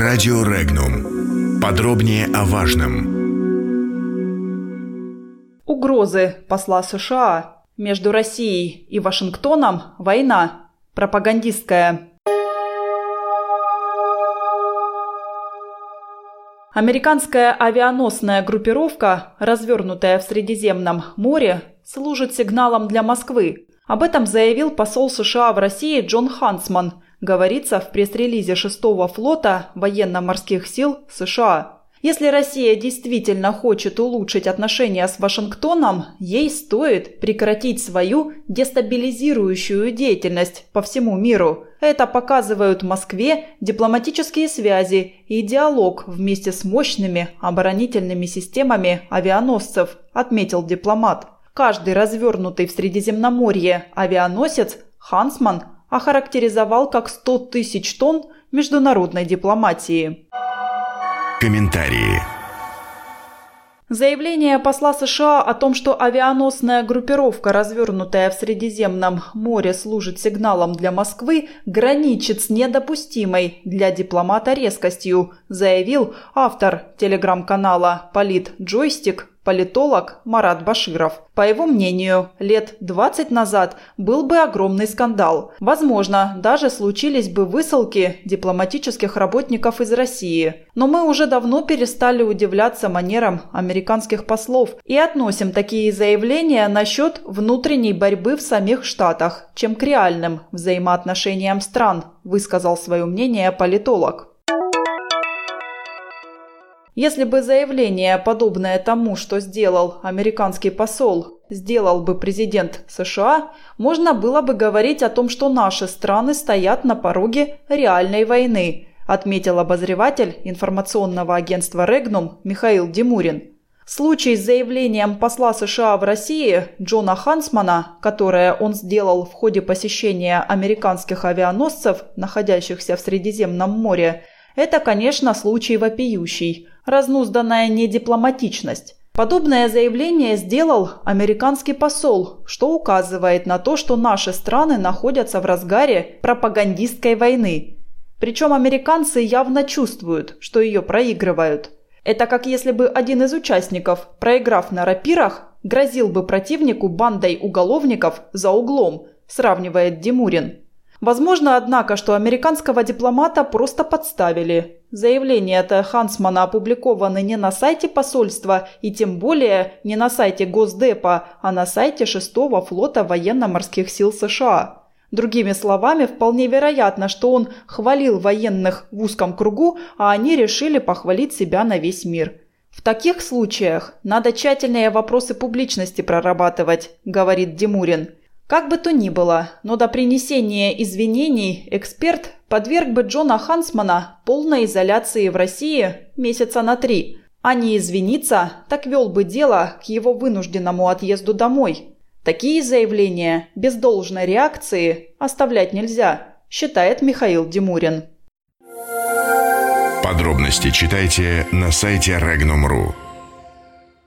Радио Регнум. Подробнее о важном. Угрозы посла США. Между Россией и Вашингтоном война. Пропагандистская. Американская авианосная группировка, развернутая в Средиземном море, служит сигналом для Москвы. Об этом заявил посол США в России Джон Хансман, говорится в пресс-релизе 6-го флота военно-морских сил США. Если Россия действительно хочет улучшить отношения с Вашингтоном, ей стоит прекратить свою дестабилизирующую деятельность по всему миру. Это показывают Москве дипломатические связи и диалог вместе с мощными оборонительными системами авианосцев, отметил дипломат. Каждый развернутый в Средиземноморье авианосец Хансман охарактеризовал как 100 тысяч тонн международной дипломатии. Комментарии. Заявление посла США о том, что авианосная группировка, развернутая в Средиземном море, служит сигналом для Москвы, граничит с недопустимой для дипломата резкостью, заявил автор телеграм-канала «Полит Джойстик» политолог Марат Баширов. По его мнению, лет 20 назад был бы огромный скандал. Возможно, даже случились бы высылки дипломатических работников из России. Но мы уже давно перестали удивляться манерам американских послов и относим такие заявления насчет внутренней борьбы в самих Штатах, чем к реальным взаимоотношениям стран, высказал свое мнение политолог. Если бы заявление, подобное тому, что сделал американский посол, сделал бы президент США, можно было бы говорить о том, что наши страны стоят на пороге реальной войны, отметил обозреватель информационного агентства «Регнум» Михаил Димурин. Случай с заявлением посла США в России Джона Хансмана, которое он сделал в ходе посещения американских авианосцев, находящихся в Средиземном море, это, конечно, случай вопиющий, разнузданная недипломатичность. Подобное заявление сделал американский посол, что указывает на то, что наши страны находятся в разгаре пропагандистской войны. Причем американцы явно чувствуют, что ее проигрывают. Это как если бы один из участников, проиграв на рапирах, грозил бы противнику бандой уголовников за углом, сравнивает Димурин. Возможно, однако, что американского дипломата просто подставили. Заявления-то Хансмана опубликованы не на сайте посольства и тем более не на сайте Госдепа, а на сайте 6-го флота военно-морских сил США. Другими словами, вполне вероятно, что он хвалил военных в узком кругу, а они решили похвалить себя на весь мир. В таких случаях надо тщательнее вопросы публичности прорабатывать, говорит Димурин. Как бы то ни было, но до принесения извинений эксперт подверг бы Джона Хансмана полной изоляции в России месяца на три, а не извиниться, так вел бы дело к его вынужденному отъезду домой. Такие заявления без должной реакции оставлять нельзя, считает Михаил Димурин. Подробности читайте на сайте Regnum.ru.